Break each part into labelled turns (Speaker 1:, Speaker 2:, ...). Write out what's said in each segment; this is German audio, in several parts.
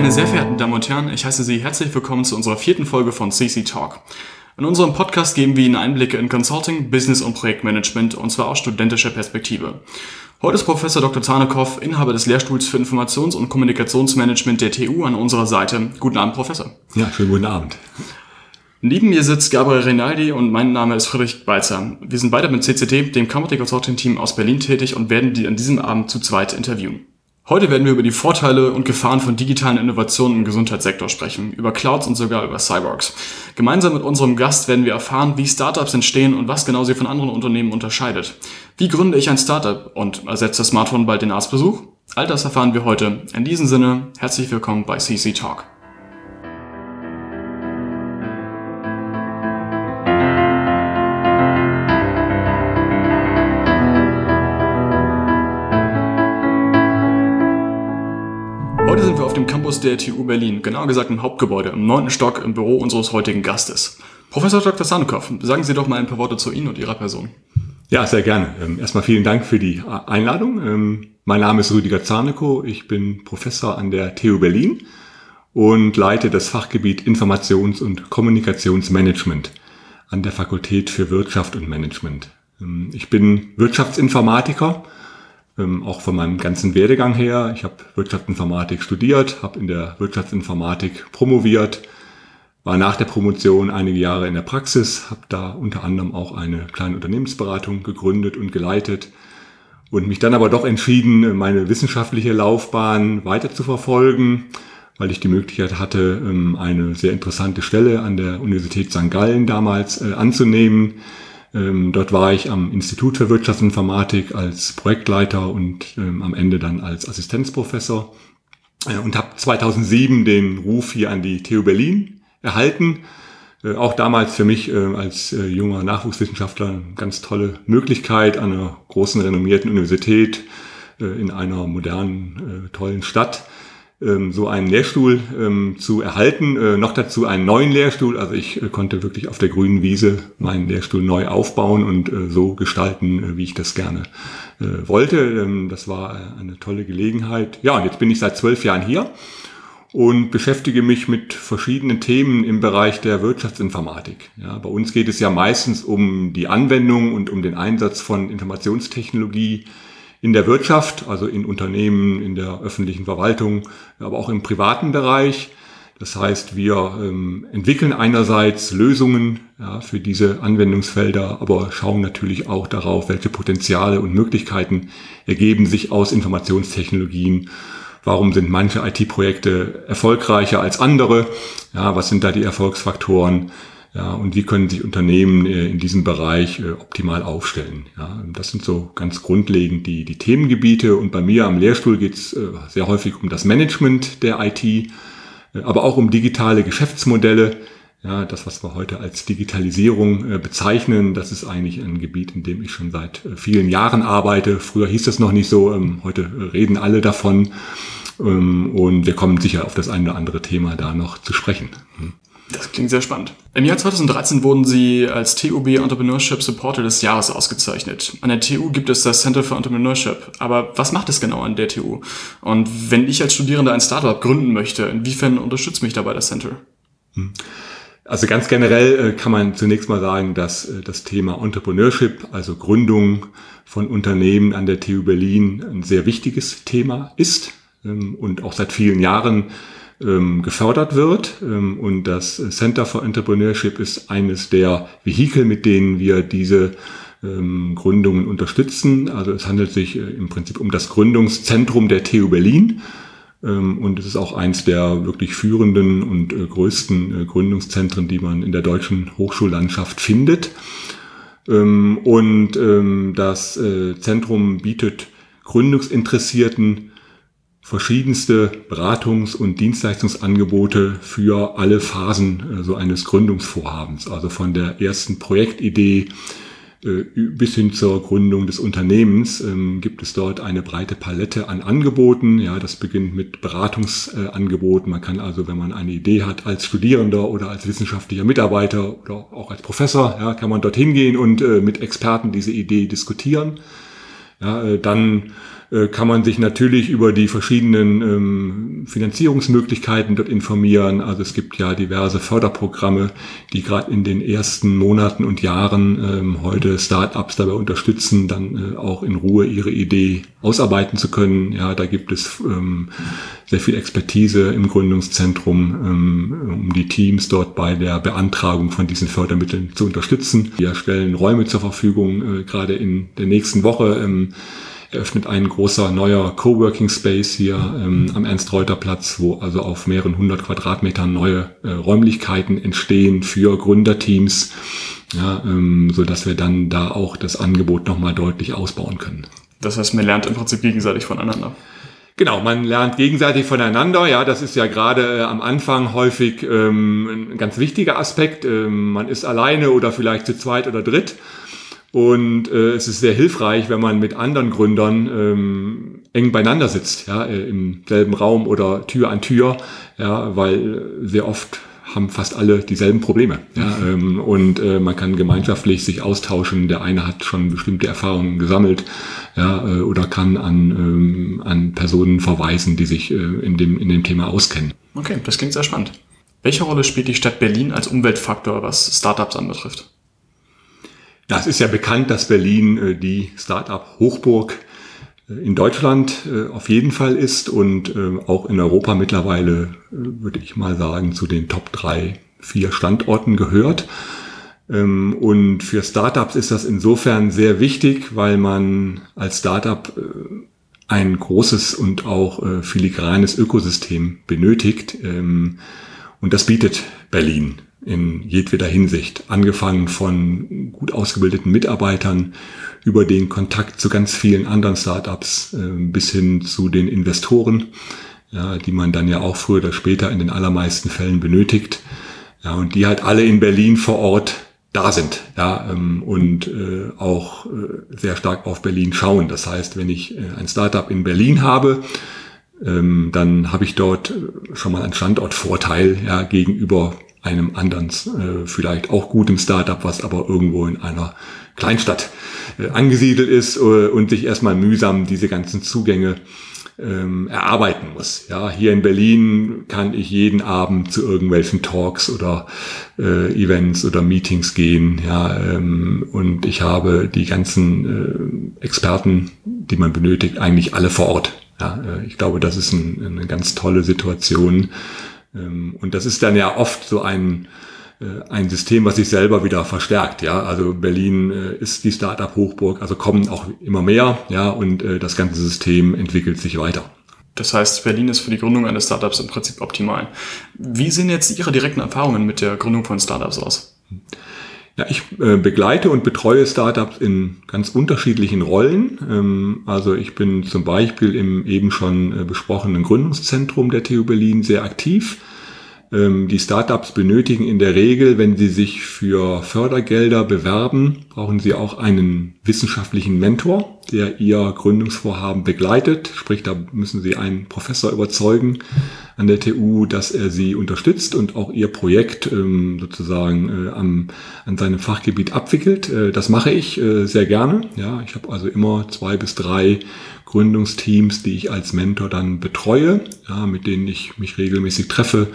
Speaker 1: Meine sehr verehrten Damen und Herren, ich heiße Sie herzlich willkommen zu unserer vierten Folge von CC Talk. In unserem Podcast geben wir Ihnen Einblicke in Consulting, Business und Projektmanagement und zwar aus studentischer Perspektive. Heute ist Professor Dr. Zanekow, Inhaber des Lehrstuhls für Informations- und Kommunikationsmanagement der TU an unserer Seite. Guten Abend, Professor.
Speaker 2: Ja, schönen guten Abend.
Speaker 1: Neben mir sitzt Gabriel Rinaldi und mein Name ist Friedrich Balzer. Wir sind beide mit CCT, dem Company Consulting Team aus Berlin tätig und werden die an diesem Abend zu zweit interviewen. Heute werden wir über die Vorteile und Gefahren von digitalen Innovationen im Gesundheitssektor sprechen, über Clouds und sogar über Cyborgs. Gemeinsam mit unserem Gast werden wir erfahren, wie Startups entstehen und was genau sie von anderen Unternehmen unterscheidet. Wie gründe ich ein Startup und ersetzt das Smartphone bald den Arztbesuch? All das erfahren wir heute. In diesem Sinne, herzlich willkommen bei CC Talk. Campus der TU Berlin, genauer gesagt im Hauptgebäude, im neunten Stock im Büro unseres heutigen Gastes. Professor Dr. Sanukow, sagen Sie doch mal ein paar Worte zu Ihnen und Ihrer Person.
Speaker 2: Ja, sehr gerne. Ähm, erstmal vielen Dank für die Einladung. Ähm, mein Name ist Rüdiger Zarneko, ich bin Professor an der TU Berlin und leite das Fachgebiet Informations- und Kommunikationsmanagement an der Fakultät für Wirtschaft und Management. Ähm, ich bin Wirtschaftsinformatiker ähm, auch von meinem ganzen Werdegang her. Ich habe Wirtschaftsinformatik studiert, habe in der Wirtschaftsinformatik promoviert, war nach der Promotion einige Jahre in der Praxis, habe da unter anderem auch eine kleine Unternehmensberatung gegründet und geleitet und mich dann aber doch entschieden, meine wissenschaftliche Laufbahn weiter zu verfolgen, weil ich die Möglichkeit hatte, ähm, eine sehr interessante Stelle an der Universität St. Gallen damals äh, anzunehmen dort war ich am Institut für Wirtschaftsinformatik als Projektleiter und ähm, am Ende dann als Assistenzprofessor äh, und habe 2007 den Ruf hier an die TU Berlin erhalten. Äh, auch damals für mich äh, als junger Nachwuchswissenschaftler eine ganz tolle Möglichkeit an einer großen renommierten Universität in einer modernen, tollen Stadt ähm, so einen Lehrstuhl ähm, zu erhalten. Äh, noch dazu einen neuen Lehrstuhl. Also ich äh, konnte wirklich auf der grünen Wiese meinen Lehrstuhl neu aufbauen und äh, so gestalten, wie ich das gerne wollte. Ähm, das war eine tolle Gelegenheit. Ja, und jetzt bin ich seit zwölf Jahren hier und beschäftige mich mit verschiedenen Themen im Bereich der Wirtschaftsinformatik. Ja, bei uns geht es ja meistens um die Anwendung und um den Einsatz von Informationstechnologie in der Wirtschaft, also in Unternehmen, in der öffentlichen Verwaltung, aber auch im privaten Bereich. Das heißt, wir ähm, entwickeln einerseits Lösungen ja, für diese Anwendungsfelder, aber schauen natürlich auch darauf, welche Potenziale und Möglichkeiten ergeben sich aus Informationstechnologien. Warum sind manche IT-Projekte erfolgreicher als andere? Ja, was sind da die Erfolgsfaktoren? Ja, und wie können sich Unternehmen äh, in diesem Bereich äh, optimal aufstellen? Ja, das sind so ganz grundlegend die, die Themengebiete. Und bei mir am Lehrstuhl geht es äh, sehr häufig um das Management der IT, aber auch um digitale Geschäftsmodelle. Ja, das, was wir heute als Digitalisierung bezeichnen, das ist eigentlich ein Gebiet, in dem ich schon seit vielen Jahren arbeite. Früher hieß das noch nicht so, ähm, heute reden alle davon. Ähm, und wir kommen sicher auf das eine oder andere Thema da noch zu sprechen.
Speaker 1: Das klingt sehr spannend. Im Jahr 2013 wurden Sie als TUB Entrepreneurship Supporter des Jahres ausgezeichnet. An der TU gibt es das Center for Entrepreneurship. Aber was macht es genau an der TU? Und wenn ich als Studierender ein Startup gründen möchte, inwiefern unterstützt mich dabei das Center?
Speaker 2: Hm. Also ganz generell äh, kann man zunächst mal sagen, dass äh, das Thema Entrepreneurship, also Gründung von Unternehmen an der TU Berlin ein sehr wichtiges Thema ist ähm, und auch seit vielen Jahren ähm, gefördert wird. Ähm, und das Center for Entrepreneurship ist eines der Vehikel, mit denen wir diese ähm, Gründungen unterstützen. Also es handelt sich äh, im Prinzip um das Gründungszentrum der TU Berlin. Ähm, und es ist auch eins der wirklich führenden und äh, größten äh, Gründungszentren, die man in der deutschen Hochschullandschaft findet. Ähm, und ähm, das äh, Zentrum bietet Gründungsinteressierten verschiedenste Beratungs- und Dienstleistungsangebote für alle Phasen äh, so eines Gründungsvorhabens, also von der ersten Projektidee äh, bis hin zur Gründung des Unternehmens ähm, gibt es dort eine breite Palette an Angeboten. Ja, das beginnt mit Beratungsangeboten. Man kann also, wenn man eine Idee hat, als Studierender oder als wissenschaftlicher Mitarbeiter oder auch als Professor, ja, kann man dorthin gehen und äh, mit Experten diese Idee diskutieren. Ja, dann kann man sich natürlich über die verschiedenen ähm, Finanzierungsmöglichkeiten dort informieren. Also es gibt ja diverse Förderprogramme, die gerade in den ersten Monaten und Jahren ähm, heute Startups dabei unterstützen, dann äh, auch in Ruhe ihre Idee ausarbeiten zu können. Ja, da gibt es ähm, sehr viel Expertise im Gründungszentrum, um die Teams dort bei der Beantragung von diesen Fördermitteln zu unterstützen. Wir stellen Räume zur Verfügung, äh, gerade in der nächsten Woche. Eröffnet ein großer neuer Coworking Space hier ähm, am Ernst-Reuter-Platz, wo also auf mehreren hundert Quadratmetern neue äh, Räumlichkeiten entstehen für Gründerteams, ja, ähm, so dass wir dann da auch das Angebot nochmal deutlich ausbauen können.
Speaker 1: Das heißt, man lernt im Prinzip gegenseitig voneinander.
Speaker 2: Genau, man lernt gegenseitig voneinander. Ja, das ist ja gerade äh, am Anfang häufig ähm, ein ganz wichtiger Aspekt. Ähm, man ist alleine oder vielleicht zu zweit oder dritt. Und äh, es ist sehr hilfreich, wenn man mit anderen Gründern ähm, eng beieinander sitzt, ja, äh, im selben Raum oder Tür an Tür, ja, weil sehr oft haben fast alle dieselben Probleme. Ja, ähm, und äh, man kann gemeinschaftlich sich austauschen. Der eine hat schon bestimmte Erfahrungen gesammelt ja, äh, oder kann an, ähm, an Personen verweisen, die sich äh, in, dem, in dem Thema auskennen.
Speaker 1: Okay, das klingt sehr spannend. Welche Rolle spielt die Stadt Berlin als Umweltfaktor, was Startups anbetrifft?
Speaker 2: Ja, es ist ja bekannt, dass Berlin äh, die Start-up-Hochburg äh, in Deutschland äh, auf jeden Fall ist und auch in Europa mittlerweile, würde ich mal sagen, zu den Top drei, vier Standorten gehört. Ähm, und für Startups ist das insofern sehr wichtig, weil man als Startup ein großes und auch filigranes Ökosystem benötigt. Ähm, und das bietet Berlin in jedweder Hinsicht. Angefangen von gut ausgebildeten Mitarbeitern über den Kontakt zu ganz vielen anderen Startups äh, bis hin zu den Investoren, die man dann ja auch früher oder später in den allermeisten Fällen benötigt. Und die halt alle in Berlin vor Ort da sind ja, ähm, und äh, auch äh, sehr stark auf Berlin schauen. Das heißt, wenn ich äh, ein Startup in Berlin habe, ähm, dann habe ich dort schon mal einen Standortvorteil ja, gegenüber einem anderen, äh, vielleicht auch gutem Startup, was aber irgendwo in einer Kleinstadt äh, angesiedelt ist äh, und sich erstmal mühsam diese ganzen Zugänge ähm, erarbeiten muss. Ja, hier in Berlin kann ich jeden Abend zu irgendwelchen Talks oder äh, Events oder Meetings gehen. Ja, ähm, und ich habe die ganzen äh, Experten, die man benötigt, eigentlich alle vor Ort. Ja, äh, ich glaube, das ist ein, eine ganz tolle Situation und das ist dann ja oft so ein, äh, ein System, was sich selber wieder verstärkt. Ja, also Berlin äh, ist die Startup-Hochburg, also kommen auch immer mehr. Ja, und äh, das ganze System entwickelt sich weiter.
Speaker 1: Das heißt, Berlin ist für die Gründung eines Startups im Prinzip optimal. Wie sehen jetzt Ihre direkten Erfahrungen mit der Gründung von Startups aus?
Speaker 2: Ja, ich äh, begleite und betreue Startups in ganz unterschiedlichen Rollen. Ähm, also ich bin zum Beispiel im eben schon äh, besprochenen Gründungszentrum der TU Berlin sehr aktiv. Ähm, die Startups benötigen in der Regel, wenn sie sich für Fördergelder bewerben, brauchen sie auch einen wissenschaftlichen Mentor, der ihr Gründungsvorhaben begleitet. Sprich, da müssen sie einen Professor überzeugen an der TU, dass er sie unterstützt und auch ihr Projekt ähm, sozusagen äh, am, an seinem Fachgebiet abwickelt. Äh, das mache ich äh, sehr gerne. Ja, ich habe also immer zwei bis drei Gründungsteams, die ich als Mentor dann betreue, ja, mit denen ich mich regelmäßig treffe,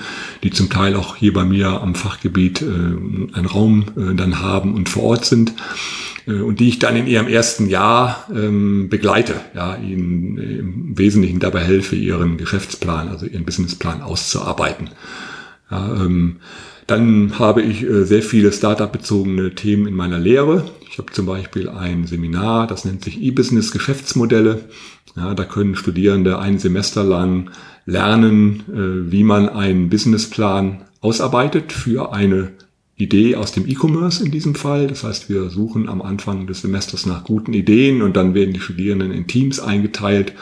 Speaker 2: die zum Teil auch hier bei mir am Fachgebiet äh, einen Raum äh, dann haben und vor Ort sind äh, und die ich dann in ihrem ersten Jahr ähm, begleite, ja, ihnen im Wesentlichen dabei helfe, ihren Geschäftsplan, also ihren Businessplan auszuarbeiten. Ja, ähm, dann habe ich äh, sehr viele Startup-bezogene Themen in meiner Lehre. Ich habe zum Beispiel ein Seminar, das nennt sich E-Business Geschäftsmodelle. Ja, da können Studierende ein Semester lang lernen, äh, wie man einen Businessplan ausarbeitet für eine Idee aus dem E-Commerce in diesem Fall. Das heißt, wir suchen am Anfang des Semesters nach guten Ideen und dann werden die Studierenden in Teams eingeteilt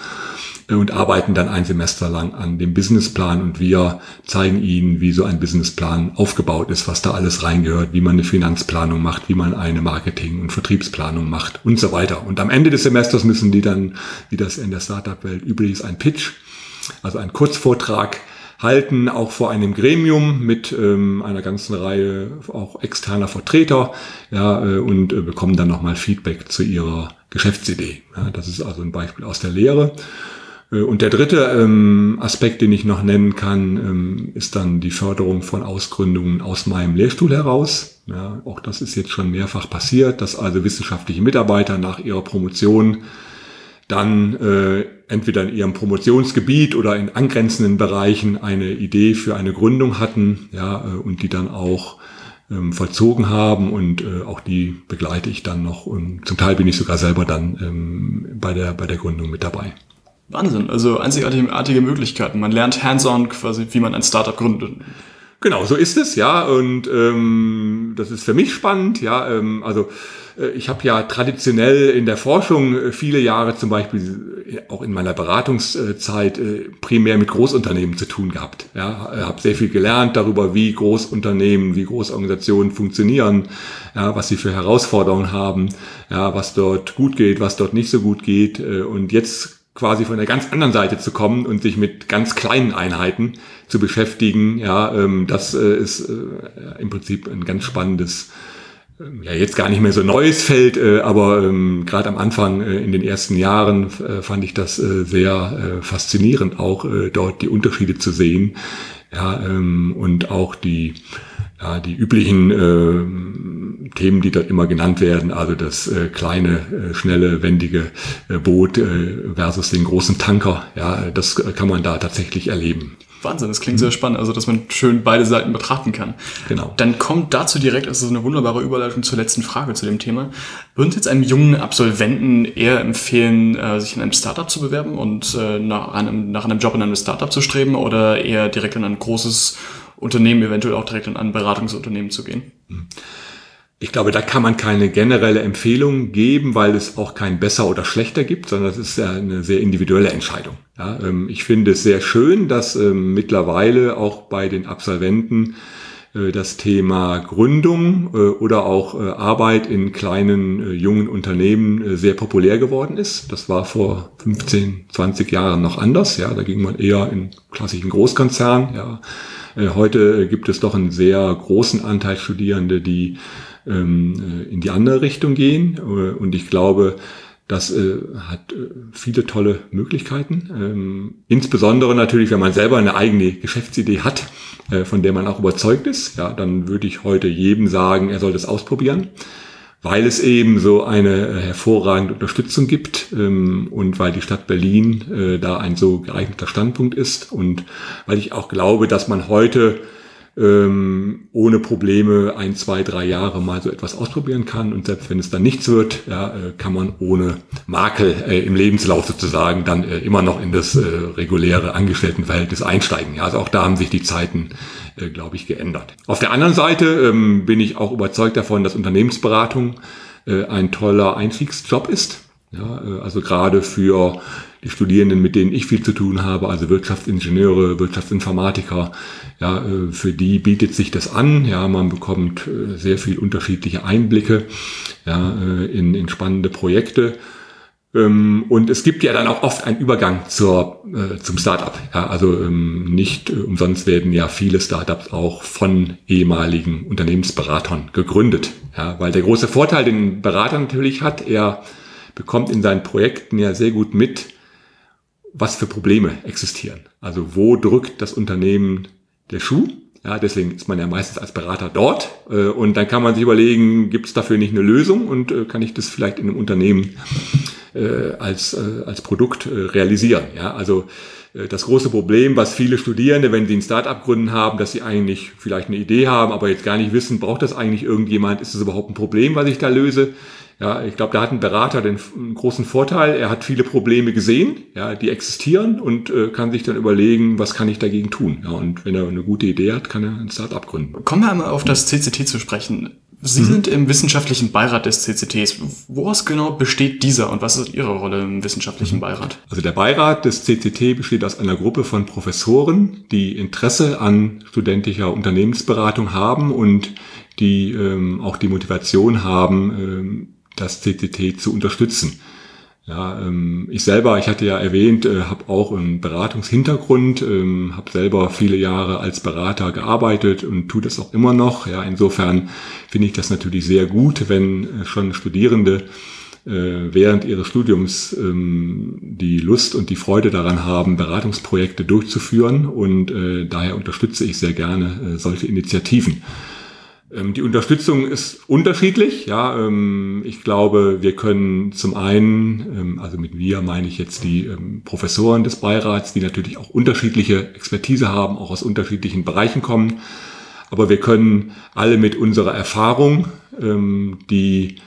Speaker 2: und arbeiten dann ein Semester lang an dem Businessplan und wir zeigen ihnen, wie so ein Businessplan aufgebaut ist, was da alles reingehört, wie man eine Finanzplanung macht, wie man eine Marketing- und Vertriebsplanung macht und so weiter. Und am Ende des Semesters müssen die dann, wie das in der Startup-Welt üblich ist, ein Pitch, also ein Kurzvortrag halten, auch vor einem Gremium mit ähm, einer ganzen Reihe auch externer Vertreter ja, äh, und äh, bekommen dann nochmal Feedback zu ihrer Geschäftsidee. Ja, das ist also ein Beispiel aus der Lehre. Äh, und der dritte ähm, Aspekt, den ich noch nennen kann, ähm, ist dann die Förderung von Ausgründungen aus meinem Lehrstuhl heraus. Ja, auch das ist jetzt schon mehrfach passiert, dass also wissenschaftliche Mitarbeiter nach ihrer Promotion dann äh, entweder in ihrem Promotionsgebiet oder in angrenzenden Bereichen eine Idee für eine Gründung hatten, ja, äh, und die dann auch ähm, vollzogen haben und äh, auch die begleite ich dann noch und zum Teil bin ich sogar selber dann ähm, bei der bei der Gründung mit dabei.
Speaker 1: Wahnsinn, also einzigartige Möglichkeiten. Man lernt hands-on quasi, wie man ein Startup gründet.
Speaker 2: Genau, so ist es, ja. Und ähm, das ist für mich spannend, ja. Ähm, also äh, ich habe ja traditionell in der Forschung äh, viele Jahre zum Beispiel äh, auch in meiner Beratungszeit primär mit Großunternehmen zu tun gehabt. Ja, habe sehr viel gelernt darüber, wie Großunternehmen, wie Großorganisationen funktionieren, ja, was sie für Herausforderungen haben, ja, was dort gut geht, was dort nicht so gut geht. Und jetzt quasi von der ganz anderen Seite zu kommen und sich mit ganz kleinen Einheiten zu beschäftigen, ja, ähm, das äh, ist äh, im Prinzip ein ganz spannendes, äh, ja jetzt gar nicht mehr so neues Feld, äh, aber ähm, gerade am Anfang äh, in den ersten Jahren äh, fand ich das äh, sehr äh, faszinierend, auch äh, dort die Unterschiede zu sehen, ja, ähm, und auch die ja, die üblichen äh, Themen, die dort immer genannt werden, also das äh, kleine, äh, schnelle, wendige äh, Boot äh, versus den großen Tanker, ja, das kann man da tatsächlich erleben.
Speaker 1: Wahnsinn, das klingt sehr spannend, also dass man schön beide Seiten betrachten kann.
Speaker 2: Genau.
Speaker 1: Dann kommt dazu direkt, das ist eine wunderbare Überleitung zur letzten Frage zu dem Thema. Würden Sie jetzt einem jungen Absolventen eher empfehlen, äh, sich in einem Startup zu bewerben und nach, einem, nach einem Job in einem Startup zu streben oder eher direkt in ein großes Unternehmen eventuell auch direkt in ein Beratungsunternehmen zu gehen?
Speaker 2: Ich glaube, da kann man keine generelle Empfehlung geben, weil es auch kein besser oder schlechter gibt, sondern es ist ja eine sehr individuelle Entscheidung. Ja, ähm, ich finde es sehr schön, dass ähm, mittlerweile auch bei den Absolventen äh, das Thema Gründung äh, oder auch äh, Arbeit in kleinen, jungen Unternehmen sehr populär geworden ist. Das war vor 15, 20 Jahren noch anders. Ja, da ging man eher in klassischen Großkonzernen. Ja, heute gibt es doch einen sehr großen Anteil Studierende, die ähm, in die andere Richtung gehen. Und ich glaube, das äh, hat äh, viele tolle Möglichkeiten. Ähm, insbesondere natürlich, wenn man selber eine eigene Geschäftsidee hat, äh, von der man auch überzeugt ist. Ja, dann würde ich heute jedem sagen, er soll das ausprobieren, weil es eben so eine äh, hervorragende Unterstützung gibt ähm, und weil die Stadt Berlin äh, da ein so geeigneter Standpunkt ist und weil ich auch glaube, dass man heute ähm, ohne Probleme ein, zwei, drei Jahre mal so etwas ausprobieren kann. Und selbst wenn es dann nichts wird, ja, äh, kann man ohne Makel äh, im Lebenslauf sozusagen dann äh, immer noch in das äh, reguläre Angestelltenverhältnis einsteigen. Ja, also auch da haben sich die Zeiten, äh, glaube ich, geändert. Auf der anderen Seite ähm, bin ich auch überzeugt davon, dass Unternehmensberatung äh, ein toller Einstiegsjob ist. Ja, äh, also gerade für die Studierenden, mit denen ich viel zu tun habe, also Wirtschaftsingenieure, Wirtschaftsinformatiker, ja, äh, für die bietet sich das an. Ja, man bekommt äh, sehr viel unterschiedliche Einblicke ja, in, in spannende Projekte. Ähm, und es gibt ja dann auch oft einen Übergang zur, zum Startup. Ja, also ähm, nicht umsonst werden ja viele Startups auch von ehemaligen Unternehmensberatern gegründet. Ja, weil der große Vorteil, den Berater natürlich hat, er bekommt in seinen Projekten ja sehr gut mit, was für Probleme existieren. Also wo drückt das Unternehmen der Schuh? Ja, deswegen ist man ja meistens als Berater dort äh, und dann kann man sich überlegen, gibt es dafür nicht eine Lösung und äh, kann ich das vielleicht in einem Unternehmen äh, als, äh, als Produkt äh, realisieren. Ja, also äh, das große Problem, was viele Studierende, wenn sie ein Start-up gründen haben, dass sie eigentlich vielleicht eine Idee haben, aber jetzt gar nicht wissen, braucht das eigentlich irgendjemand? Ist das überhaupt ein Problem, was ich da löse? Ja, ich glaube, da hat ein Berater den großen Vorteil, er hat viele Probleme gesehen, ja, die existieren und äh, kann sich dann überlegen, was kann ich dagegen tun. Ja, und wenn er eine gute Idee hat, kann er ein Start-up gründen.
Speaker 1: Kommen wir einmal auf das CCT zu sprechen. Sie mhm. sind im wissenschaftlichen Beirat des CCTs. Woraus genau besteht dieser und was ist Ihre Rolle im wissenschaftlichen mhm. Beirat?
Speaker 2: Also der Beirat des CCT besteht aus einer Gruppe von Professoren, die Interesse an studentischer Unternehmensberatung haben und die ähm, auch die Motivation haben, ähm, das CCT zu unterstützen. Ja, ähm, ich selber, ich hatte ja erwähnt, äh, habe auch einen Beratungshintergrund, ähm, habe selber viele Jahre als Berater gearbeitet und tue das auch immer noch. Ja, insofern finde ich das natürlich sehr gut, wenn äh, schon Studierende äh, während ihres Studiums ähm, die Lust und die Freude daran haben, Beratungsprojekte durchzuführen. Und äh, daher unterstütze ich sehr gerne äh, solche Initiativen. Ähm, die Unterstützung ist unterschiedlich. Ja, ähm, ich glaube, wir können zum einen, ähm, also mit wir meine ich jetzt die Professoren des Beirats, die natürlich auch unterschiedliche Expertise haben, auch aus unterschiedlichen Bereichen kommen. Aber wir können alle mit unserer Erfahrung die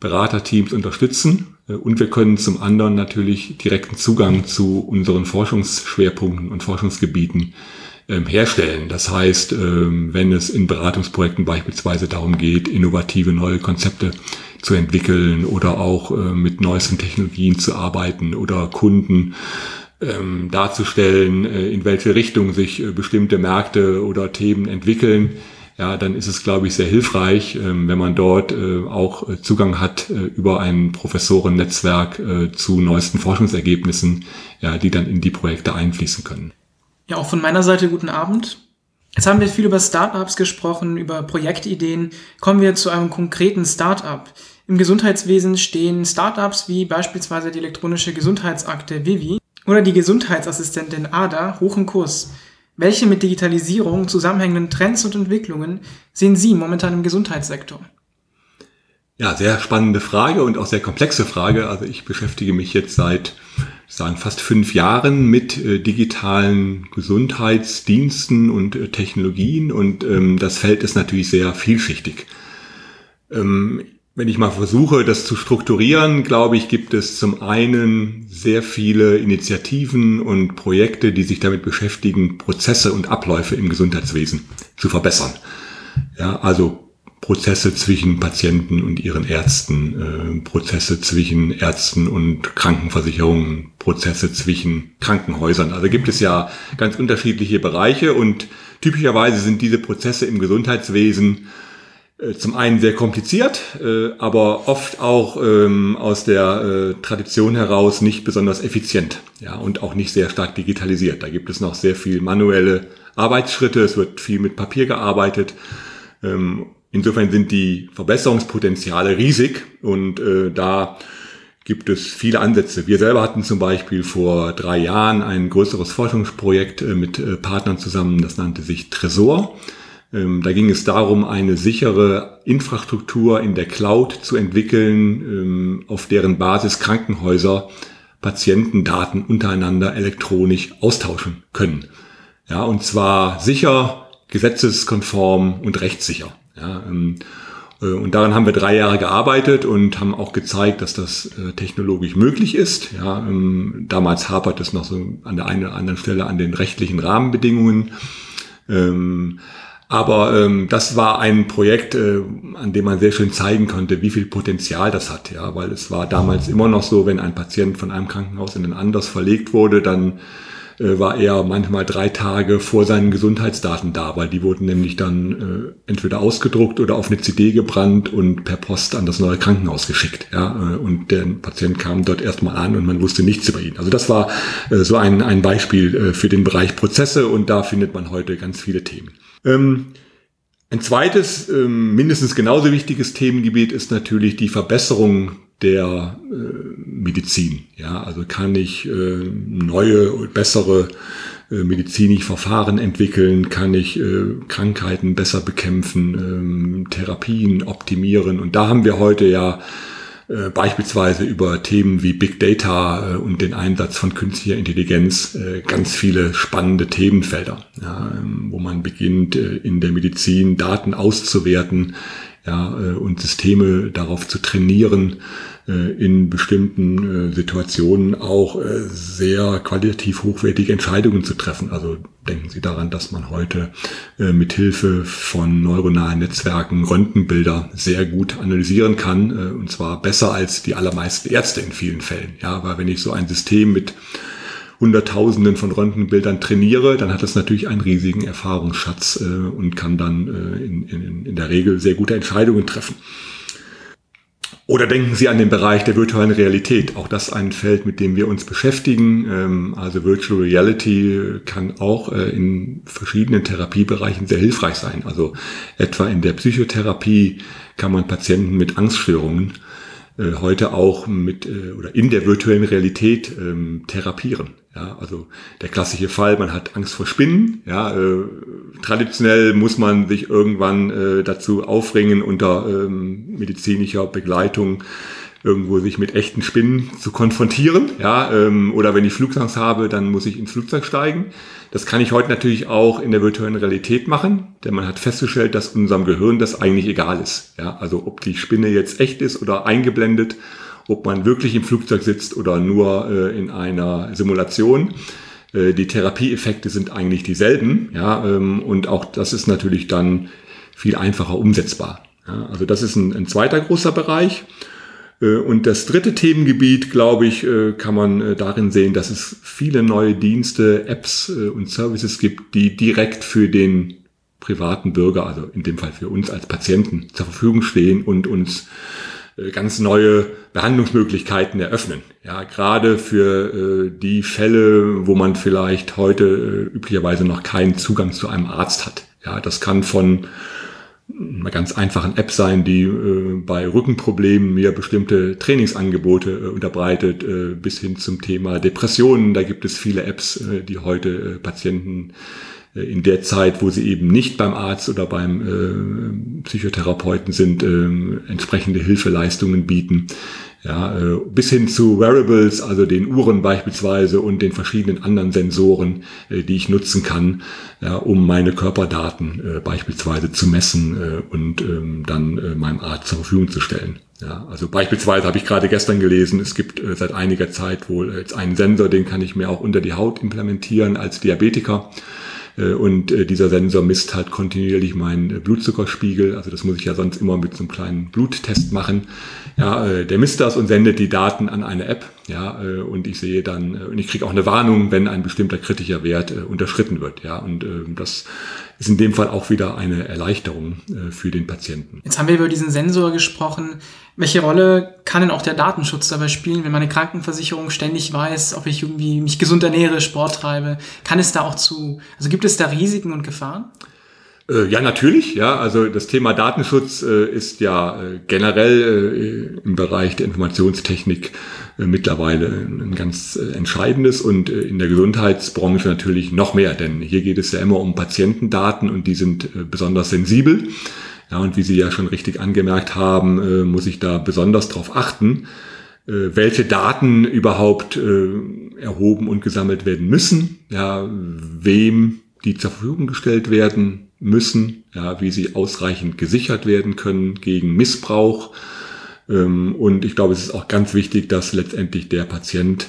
Speaker 2: Beraterteams unterstützen äh, und wir können zum anderen natürlich direkten Zugang zu unseren Forschungsschwerpunkten und Forschungsgebieten ähm, herstellen. Das heißt, ähm, wenn es in Beratungsprojekten beispielsweise darum geht, innovative neue Konzepte zu entwickeln oder auch äh, mit neuesten Technologien zu arbeiten oder Kunden ähm, darzustellen, äh, in welche Richtung sich äh, bestimmte Märkte oder Themen entwickeln, ja, dann ist es, glaube ich, sehr hilfreich, wenn man dort auch Zugang hat über ein Professorennetzwerk zu neuesten Forschungsergebnissen, ja, die dann in die Projekte einfließen können.
Speaker 3: Ja, auch von meiner Seite guten Abend. Jetzt haben wir viel über Startups gesprochen, über Projektideen. Kommen wir zu einem konkreten Startup. Im Gesundheitswesen stehen Startups wie beispielsweise die elektronische Gesundheitsakte Vivi oder die Gesundheitsassistentin ADA hoch im Kurs. Welche mit Digitalisierung zusammenhängenden Trends und Entwicklungen sehen Sie momentan im Gesundheitssektor?
Speaker 2: Ja, sehr spannende Frage und auch sehr komplexe Frage. Also ich beschäftige mich jetzt seit sagen fast fünf Jahren mit äh, digitalen Gesundheitsdiensten und äh, Technologien und ähm, das Feld ist natürlich sehr vielschichtig. Ähm, wenn ich mal versuche, das zu strukturieren, glaube ich, gibt es zum einen sehr viele Initiativen und Projekte, die sich damit beschäftigen, Prozesse und Abläufe im Gesundheitswesen zu verbessern. Ja, also Prozesse zwischen Patienten und ihren Ärzten, äh, Prozesse zwischen Ärzten und Krankenversicherungen, Prozesse zwischen Krankenhäusern. Also gibt es ja ganz unterschiedliche Bereiche und typischerweise sind diese Prozesse im Gesundheitswesen äh, zum einen sehr kompliziert, äh, aber oft auch ähm, aus der äh, Tradition heraus nicht besonders effizient ja, und auch nicht sehr stark digitalisiert. Da gibt es noch sehr viel manuelle Arbeitsschritte, es wird viel mit Papier gearbeitet ähm, Insofern sind die Verbesserungspotenziale riesig und da gibt es viele Ansätze. Wir selber hatten zum Beispiel vor drei Jahren ein größeres Forschungsprojekt äh, mit äh, Partnern zusammen, das nannte sich Tresor. Ähm, da ging es darum, eine sichere Infrastruktur in der Cloud zu entwickeln, ähm, auf deren Basis Krankenhäuser Patientendaten untereinander elektronisch austauschen können. Ja, und zwar sicher, gesetzeskonform und rechtssicher. Ja, ähm, äh, und daran haben wir drei Jahre gearbeitet und haben auch gezeigt, dass das äh, technologisch möglich ist. Ja, ähm, damals hapert es noch so an der einen oder anderen Stelle an den rechtlichen Rahmenbedingungen. Ähm, aber ähm, das war ein Projekt, äh, an dem man sehr schön zeigen konnte, wie viel Potenzial das hat. Ja, weil es war damals immer noch so, wenn ein Patient von einem Krankenhaus in ein anderes verlegt wurde, dann äh, war er manchmal drei Tage vor seinen Gesundheitsdaten da, weil die wurden nämlich dann äh, entweder ausgedruckt oder auf eine CD gebrannt und per Post an das neue Krankenhaus geschickt. Ja, äh, und der Patient kam dort erstmal an und man wusste nichts über ihn. Also das war äh, so ein, ein Beispiel äh, für den Bereich Prozesse und da findet man heute ganz viele Themen. Ähm, ein zweites, ähm, mindestens genauso wichtiges Themengebiet ist natürlich die Verbesserung der äh, Medizin. Ja, also kann ich äh, neue, bessere äh, medizinische Verfahren entwickeln, kann ich äh, Krankheiten besser bekämpfen, ähm, Therapien optimieren. Und da haben wir heute ja äh, beispielsweise über Themen wie Big Data äh, und den Einsatz von künstlicher Intelligenz äh, ganz viele spannende Themenfelder, ja, ähm, wo man beginnt, äh, in der Medizin Daten auszuwerten, ja, äh, und Systeme darauf zu trainieren, äh, in bestimmten äh, Situationen auch sehr qualitativ hochwertige Entscheidungen zu treffen. Also denken Sie daran, dass man heute mit Hilfe von neuronalen Netzwerken Röntgenbilder sehr gut analysieren kann, und zwar besser als die allermeisten Ärzte in vielen Fällen. Ja, weil wenn ich so ein System mit Hunderttausenden von Röntgenbildern trainiere, dann hat es natürlich einen riesigen Erfahrungsschatz äh, und kann dann äh, in, in, in der Regel sehr gute Entscheidungen treffen. Oder denken Sie an den Bereich der virtuellen Realität. Auch das ein Feld, mit dem wir uns beschäftigen. Ähm, also Virtual Reality kann auch äh, in verschiedenen Therapiebereichen sehr hilfreich sein. Also etwa in der Psychotherapie kann man Patienten mit Angststörungen äh, heute auch mit äh, oder in der virtuellen Realität ähm, therapieren. Ja, also der klassische Fall, man hat Angst vor Spinnen. Ja, äh, traditionell muss man sich irgendwann äh, dazu aufringen, unter ähm, medizinischer Begleitung irgendwo sich mit echten Spinnen zu konfrontieren. Ja, ähm, oder wenn ich Flugangst habe, dann muss ich ins Flugzeug steigen. Das kann ich heute natürlich auch in der virtuellen Realität machen, denn man hat festgestellt, dass unserem Gehirn das eigentlich egal ist. Ja, also ob die Spinne jetzt echt ist oder eingeblendet, ob man wirklich im Flugzeug sitzt oder nur äh, in einer Simulation. Äh, die Therapieeffekte sind eigentlich dieselben. Ja, ähm, und auch das ist natürlich dann viel einfacher umsetzbar. Ja, also das ist ein, ein zweiter großer Bereich. Äh, und das dritte Themengebiet, glaube ich, äh, kann man äh, darin sehen, dass es viele neue Dienste, Apps und Services gibt, die direkt für den privaten Bürger, also in dem Fall für uns als Patienten, zur Verfügung stehen und uns ganz neue Behandlungsmöglichkeiten eröffnen. Ja, gerade für die Fälle, wo man vielleicht heute üblicherweise noch keinen Zugang zu einem Arzt hat. Ja, das kann von einer ganz einfachen App sein, die äh, bei Rückenproblemen mir bestimmte Trainingsangebote äh, unterbreitet, äh, bis hin zum Thema Depressionen. Da gibt es viele Apps, äh, die heute äh, Patienten äh, in der Zeit, wo sie eben nicht beim Arzt oder beim Psychotherapeuten sind, entsprechende Hilfeleistungen bieten. Ja, äh, bis hin zu Wearables, also den Uhren beispielsweise und den verschiedenen anderen Sensoren, äh, die ich nutzen kann, ja, um meine Körperdaten äh, beispielsweise zu messen äh, und ähm, dann äh, meinem Arzt zur Verfügung zu stellen. Ja, also beispielsweise habe ich gerade gestern gelesen, es gibt äh, seit einiger Zeit wohl jetzt einen Sensor, den kann ich mir auch unter die Haut implementieren als Diabetiker. Äh, und äh, dieser Sensor misst halt kontinuierlich meinen äh, Blutzuckerspiegel. Also das muss ich ja sonst immer mit so einem kleinen Bluttest machen. Ja, der misst das und sendet die Daten an eine App. Ja, und ich sehe dann, und ich kriege auch eine Warnung, wenn ein bestimmter kritischer Wert unterschritten wird. Ja, und das ist in dem Fall auch wieder eine Erleichterung für den Patienten.
Speaker 3: Jetzt haben wir über diesen Sensor gesprochen. Welche Rolle kann denn auch der Datenschutz dabei spielen, wenn meine Krankenversicherung ständig weiß, ob ich irgendwie mich gesund ernähre, Sport treibe? Kann es da auch zu, also gibt es da Risiken und Gefahren?
Speaker 2: Äh, ja, natürlich. Ja, also das Thema Datenschutz äh, ist ja äh, generell äh, im Bereich der Informationstechnik äh, mittlerweile ein ganz äh, entscheidendes und in der Gesundheitsbranche natürlich noch mehr, denn hier geht es ja immer um Patientendaten und die sind besonders sensibel. Ja, und wie Sie ja schon richtig angemerkt haben, äh, muss ich da besonders darauf achten, äh, welche Daten überhaupt äh, erhoben und gesammelt werden müssen, ja, wem die zur Verfügung gestellt werden müssen, ja, wie sie ausreichend gesichert werden können gegen Missbrauch. Ähm, und ich glaube, es ist auch ganz wichtig, dass letztendlich der Patient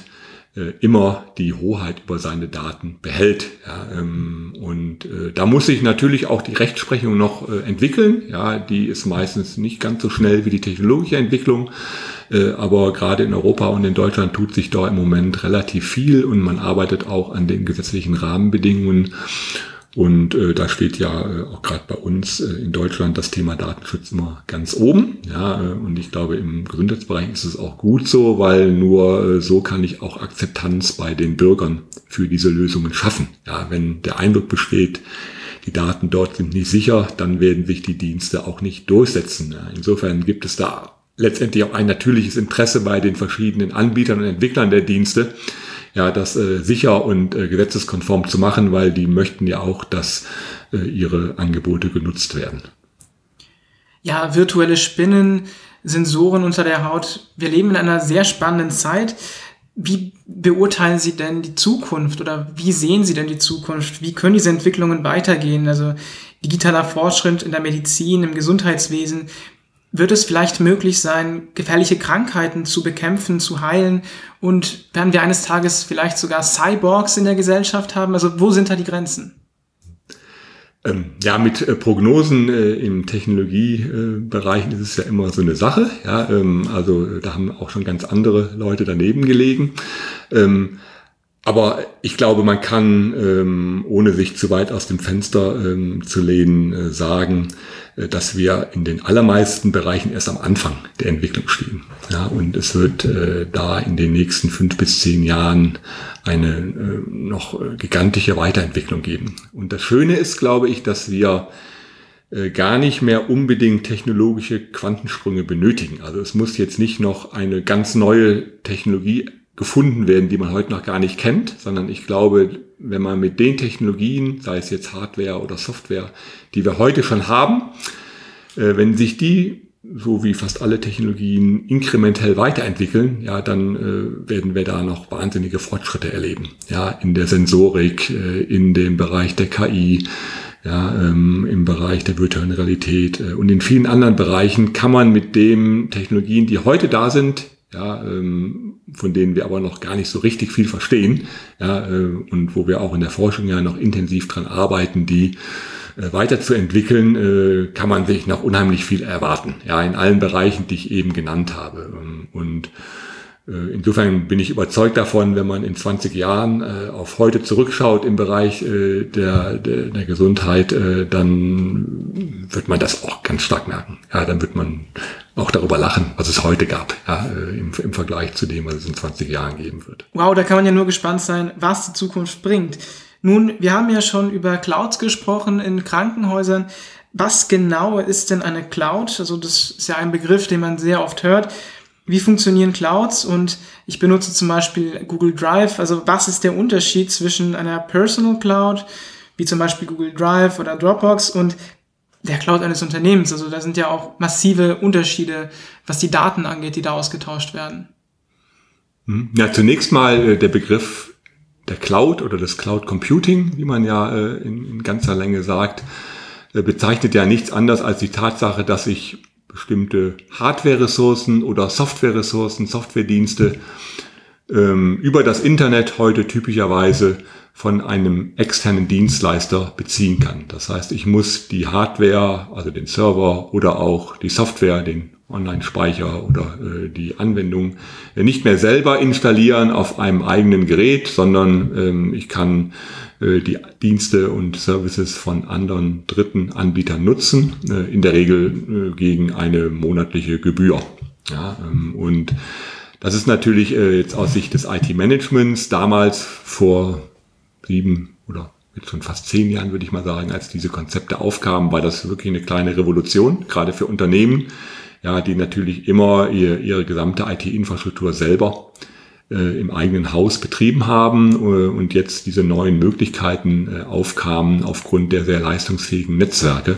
Speaker 2: äh, immer die Hoheit über seine Daten behält. Ähm, und äh, da muss sich natürlich auch die Rechtsprechung noch äh, entwickeln. Ja, die ist meistens nicht ganz so schnell wie die technologische Entwicklung. Aber gerade in Europa und in Deutschland tut sich da im Moment relativ viel und man arbeitet auch an den gesetzlichen Rahmenbedingungen. Und äh, da steht ja äh, auch gerade bei uns äh, in Deutschland das Thema Datenschutz immer ganz oben. Ja, äh, und ich glaube, im Gesundheitsbereich ist es auch gut so, weil nur äh, so kann ich auch Akzeptanz bei den Bürgern für diese Lösungen schaffen. Ja, wenn der Eindruck besteht, die Daten dort sind nicht sicher, dann werden sich die Dienste auch nicht durchsetzen. Ja, insofern gibt es da letztendlich auch ein natürliches Interesse bei den verschiedenen Anbietern und Entwicklern der Dienste, ja, das äh, sicher und äh, gesetzeskonform zu machen, weil die möchten ja auch, dass äh, ihre Angebote genutzt werden.
Speaker 3: Ja, virtuelle Spinnen, Sensoren unter der Haut. Wir leben in einer sehr spannenden Zeit. Wie beurteilen Sie denn die Zukunft oder wie sehen Sie denn die Zukunft? Wie können diese Entwicklungen weitergehen? Also digitaler Fortschritt in der Medizin, im Gesundheitswesen wird es vielleicht möglich sein, gefährliche Krankheiten zu bekämpfen, zu heilen? Und werden wir eines Tages vielleicht sogar Cyborgs in der Gesellschaft haben? Also wo sind da die Grenzen?
Speaker 2: Ähm, ja, mit äh, Prognosen äh, im Technologiebereich äh, ist es ja immer so eine Sache. Ja, ähm, also da haben auch schon ganz andere Leute daneben gelegen. Ähm, aber ich glaube, man kann, ähm, ohne sich zu weit aus dem Fenster ähm, zu lehnen, äh, sagen, äh, dass wir in den allermeisten Bereichen erst am Anfang der Entwicklung stehen. Ja, und es wird äh, da in den nächsten fünf bis zehn Jahren eine äh, noch gigantische Weiterentwicklung geben. Und das Schöne ist, glaube ich, dass wir äh, gar nicht mehr unbedingt technologische Quantensprünge benötigen. Also es muss jetzt nicht noch eine ganz neue Technologie gefunden werden, die man heute noch gar nicht kennt, sondern ich glaube, wenn man mit den Technologien, sei es jetzt Hardware oder Software, die wir heute schon haben, äh, wenn sich die so wie fast alle Technologien inkrementell weiterentwickeln, ja, dann äh, werden wir da noch wahnsinnige Fortschritte erleben. Ja, in der Sensorik, äh, in dem Bereich der KI, ja, ähm, im Bereich der virtuellen Realität äh, und in vielen anderen Bereichen kann man mit den Technologien, die heute da sind, ja, ähm, von denen wir aber noch gar nicht so richtig viel verstehen, ja, äh, und wo wir auch in der Forschung ja noch intensiv dran arbeiten, die äh, weiterzuentwickeln, äh, kann man sich noch unheimlich viel erwarten, ja, in allen Bereichen, die ich eben genannt habe. Ähm, und äh, Insofern bin ich überzeugt davon, wenn man in 20 Jahren äh, auf heute zurückschaut im Bereich äh, der, der, der Gesundheit, äh, dann wird man das auch ganz stark merken. Ja, dann wird man auch darüber lachen, was es heute gab, ja, äh, im, im Vergleich zu dem, was es in 20 Jahren geben wird.
Speaker 3: Wow, da kann man ja nur gespannt sein, was die Zukunft bringt. Nun, wir haben ja schon über Clouds gesprochen in Krankenhäusern. Was genau ist denn eine Cloud? Also das ist ja ein Begriff, den man sehr oft hört wie funktionieren Clouds und ich benutze zum Beispiel Google Drive. Also was ist der Unterschied zwischen einer Personal Cloud, wie zum Beispiel Google Drive oder Dropbox und der Cloud eines Unternehmens? Also da sind ja auch massive Unterschiede, was die Daten angeht, die da ausgetauscht werden.
Speaker 2: Hm. Ja, zunächst mal äh, der Begriff der Cloud oder des Cloud Computing, wie man ja äh, in, in ganzer Länge sagt, äh, bezeichnet ja nichts anderes als die Tatsache, dass ich bestimmte Hardware-Ressourcen oder Software-Ressourcen, Softwaredienste ähm, über das Internet heute typischerweise von einem externen Dienstleister beziehen kann. Das heißt, ich muss die Hardware, also den Server oder auch die Software, den Online-Speicher oder äh, die Anwendung äh, nicht mehr selber installieren auf einem eigenen Gerät, sondern ähm, ich kann äh, die Dienste und Services von anderen dritten Anbietern nutzen, äh, in der Regel äh, gegen eine monatliche Gebühr. Ja, ähm, und das ist natürlich jetzt aus Sicht des IT-Managements damals vor sieben oder jetzt schon fast zehn Jahren, würde ich mal sagen, als diese Konzepte aufkamen, war das wirklich eine kleine Revolution, gerade für Unternehmen, ja, die natürlich immer ihr, ihre gesamte IT-Infrastruktur selber äh, im eigenen Haus betrieben haben äh, und jetzt diese neuen Möglichkeiten äh, aufkamen aufgrund der sehr leistungsfähigen Netzwerke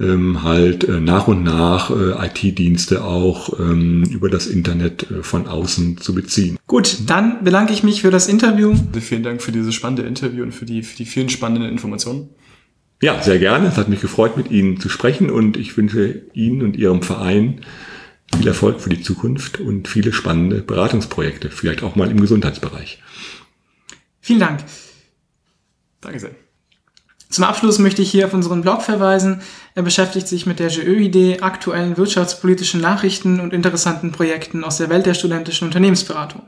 Speaker 2: ähm, halt äh, nach und nach äh, IT-Dienste auch ähm, über das Internet äh, von außen zu beziehen.
Speaker 3: Gut, dann bedanke ich mich für das Interview.
Speaker 1: Vielen Dank für dieses spannende Interview und für die, für die vielen spannenden Informationen.
Speaker 2: Ja, sehr gerne. Es hat mich gefreut, mit Ihnen zu sprechen und ich wünsche Ihnen und Ihrem Verein viel Erfolg für die Zukunft und viele spannende Beratungsprojekte, vielleicht auch mal im Gesundheitsbereich.
Speaker 3: Vielen Dank.
Speaker 1: Danke sehr.
Speaker 3: Zum Abschluss möchte ich hier auf unseren Blog verweisen. Er beschäftigt sich mit der GÖ-Idee, aktuellen wirtschaftspolitischen Nachrichten und interessanten Projekten aus der Welt der studentischen Unternehmensberatung.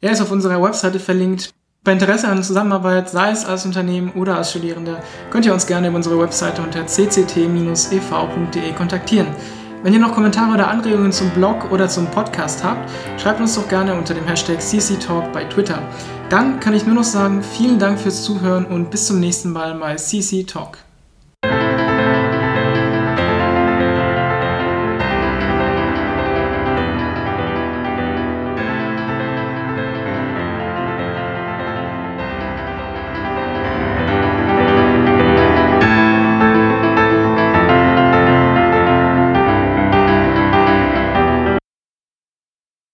Speaker 3: Er ist auf unserer Webseite verlinkt. Bei Interesse an Zusammenarbeit, sei es als Unternehmen oder als Studierende, könnt ihr uns gerne über unsere Webseite unter cct-ev.de kontaktieren. Wenn ihr noch Kommentare oder Anregungen zum Blog oder zum Podcast habt, schreibt uns doch gerne unter dem Hashtag CCTalk bei Twitter. Dann kann ich nur noch sagen, vielen Dank fürs Zuhören und bis zum nächsten Mal bei CC Talk.